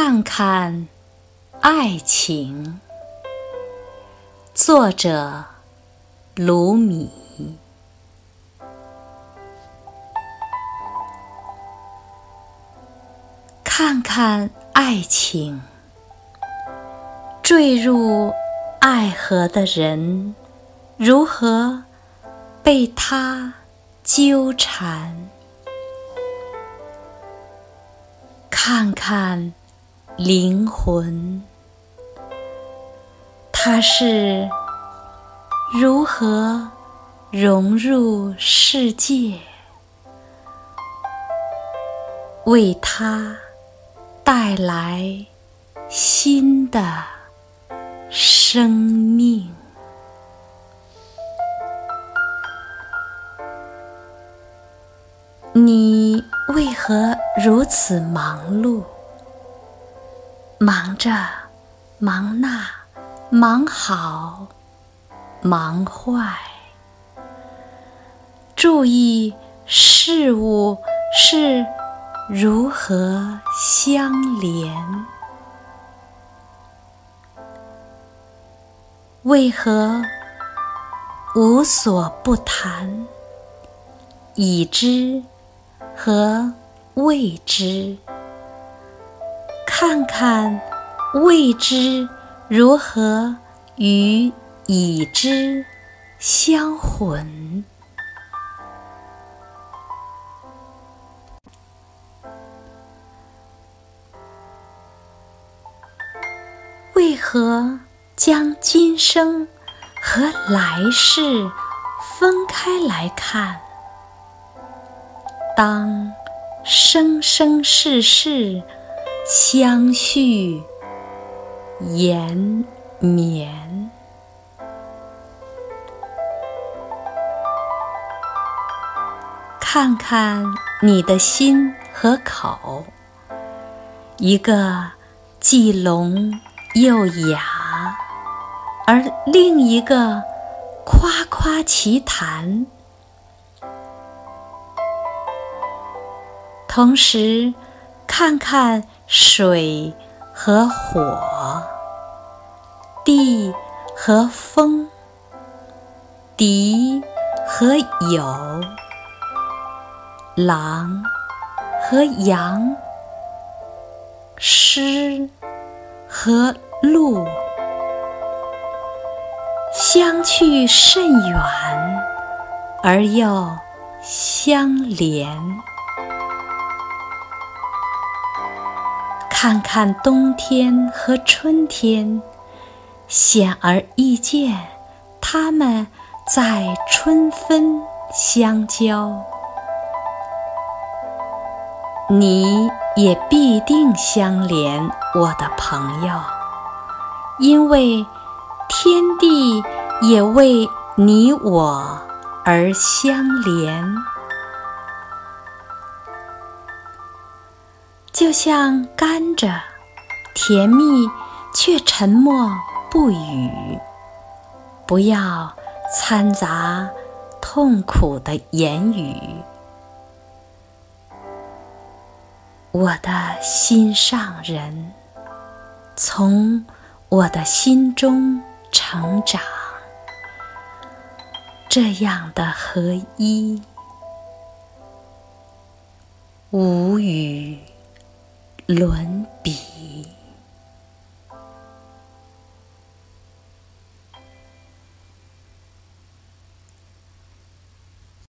看看爱情，作者卢米。看看爱情，坠入爱河的人如何被他纠缠？看看。灵魂，它是如何融入世界，为它带来新的生命？你为何如此忙碌？忙着，忙那，忙好，忙坏。注意事物是如何相连。为何无所不谈？已知和未知。看看未知如何与已知相混？为何将今生和来世分开来看？当生生世世。相续延绵，看看你的心和口，一个既聋又哑，而另一个夸夸其谈，同时。看看水和火，地和风，敌和友，狼和羊，狮和鹿，相去甚远，而又相连。看看冬天和春天，显而易见，它们在春分相交。你也必定相连，我的朋友，因为天地也为你我而相连。就像甘蔗，甜蜜却沉默不语。不要掺杂痛苦的言语。我的心上人，从我的心中成长，这样的合一，无语。轮比